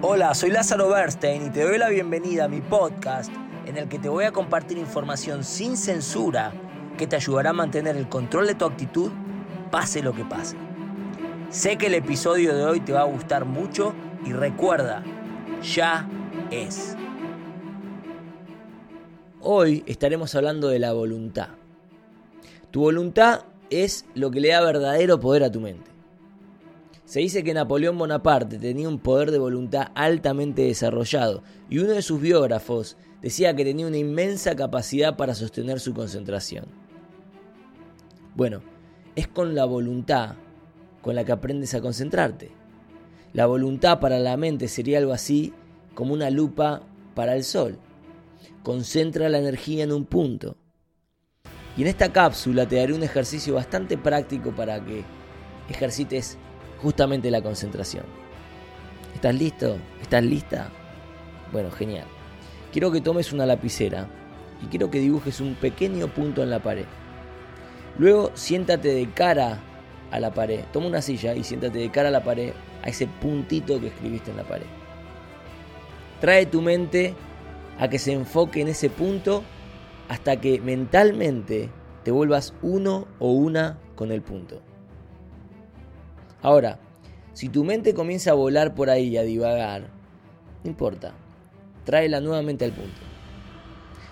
Hola, soy Lázaro Bernstein y te doy la bienvenida a mi podcast en el que te voy a compartir información sin censura que te ayudará a mantener el control de tu actitud pase lo que pase. Sé que el episodio de hoy te va a gustar mucho y recuerda, ya es. Hoy estaremos hablando de la voluntad. Tu voluntad es lo que le da verdadero poder a tu mente. Se dice que Napoleón Bonaparte tenía un poder de voluntad altamente desarrollado y uno de sus biógrafos decía que tenía una inmensa capacidad para sostener su concentración. Bueno, es con la voluntad con la que aprendes a concentrarte. La voluntad para la mente sería algo así como una lupa para el sol. Concentra la energía en un punto. Y en esta cápsula te daré un ejercicio bastante práctico para que ejercites justamente la concentración. ¿Estás listo? ¿Estás lista? Bueno, genial. Quiero que tomes una lapicera y quiero que dibujes un pequeño punto en la pared. Luego siéntate de cara a la pared. Toma una silla y siéntate de cara a la pared, a ese puntito que escribiste en la pared. Trae tu mente a que se enfoque en ese punto hasta que mentalmente te vuelvas uno o una con el punto. Ahora, si tu mente comienza a volar por ahí a divagar, no importa, tráela nuevamente al punto.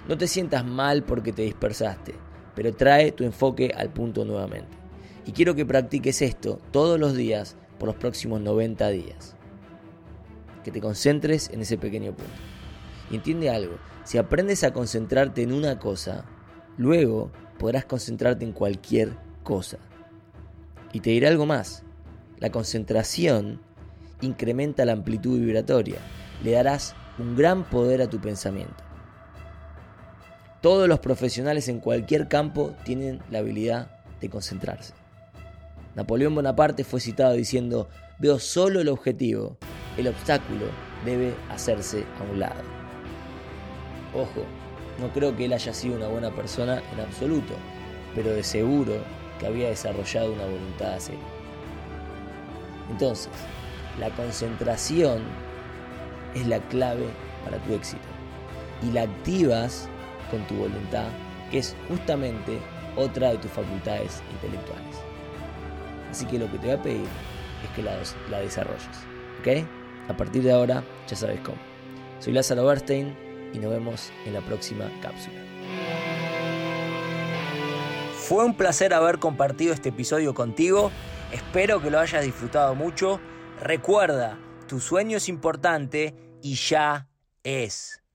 No te sientas mal porque te dispersaste, pero trae tu enfoque al punto nuevamente. Y quiero que practiques esto todos los días por los próximos 90 días. Que te concentres en ese pequeño punto. Y entiende algo, si aprendes a concentrarte en una cosa, luego podrás concentrarte en cualquier cosa. Y te diré algo más, la concentración incrementa la amplitud vibratoria. Le darás un gran poder a tu pensamiento. Todos los profesionales en cualquier campo tienen la habilidad de concentrarse. Napoleón Bonaparte fue citado diciendo, veo solo el objetivo, el obstáculo debe hacerse a un lado. Ojo, no creo que él haya sido una buena persona en absoluto, pero de seguro que había desarrollado una voluntad a serio. Entonces, la concentración es la clave para tu éxito. Y la activas con tu voluntad, que es justamente otra de tus facultades intelectuales. Así que lo que te voy a pedir es que la, desarrolles. ¿Ok? A partir de ahora ya sabes cómo. Soy Lázaro Bernstein y nos vemos en la próxima cápsula. Fue un placer haber compartido este episodio contigo. Espero que lo hayas disfrutado mucho. Recuerda, tu sueño es importante y ya es.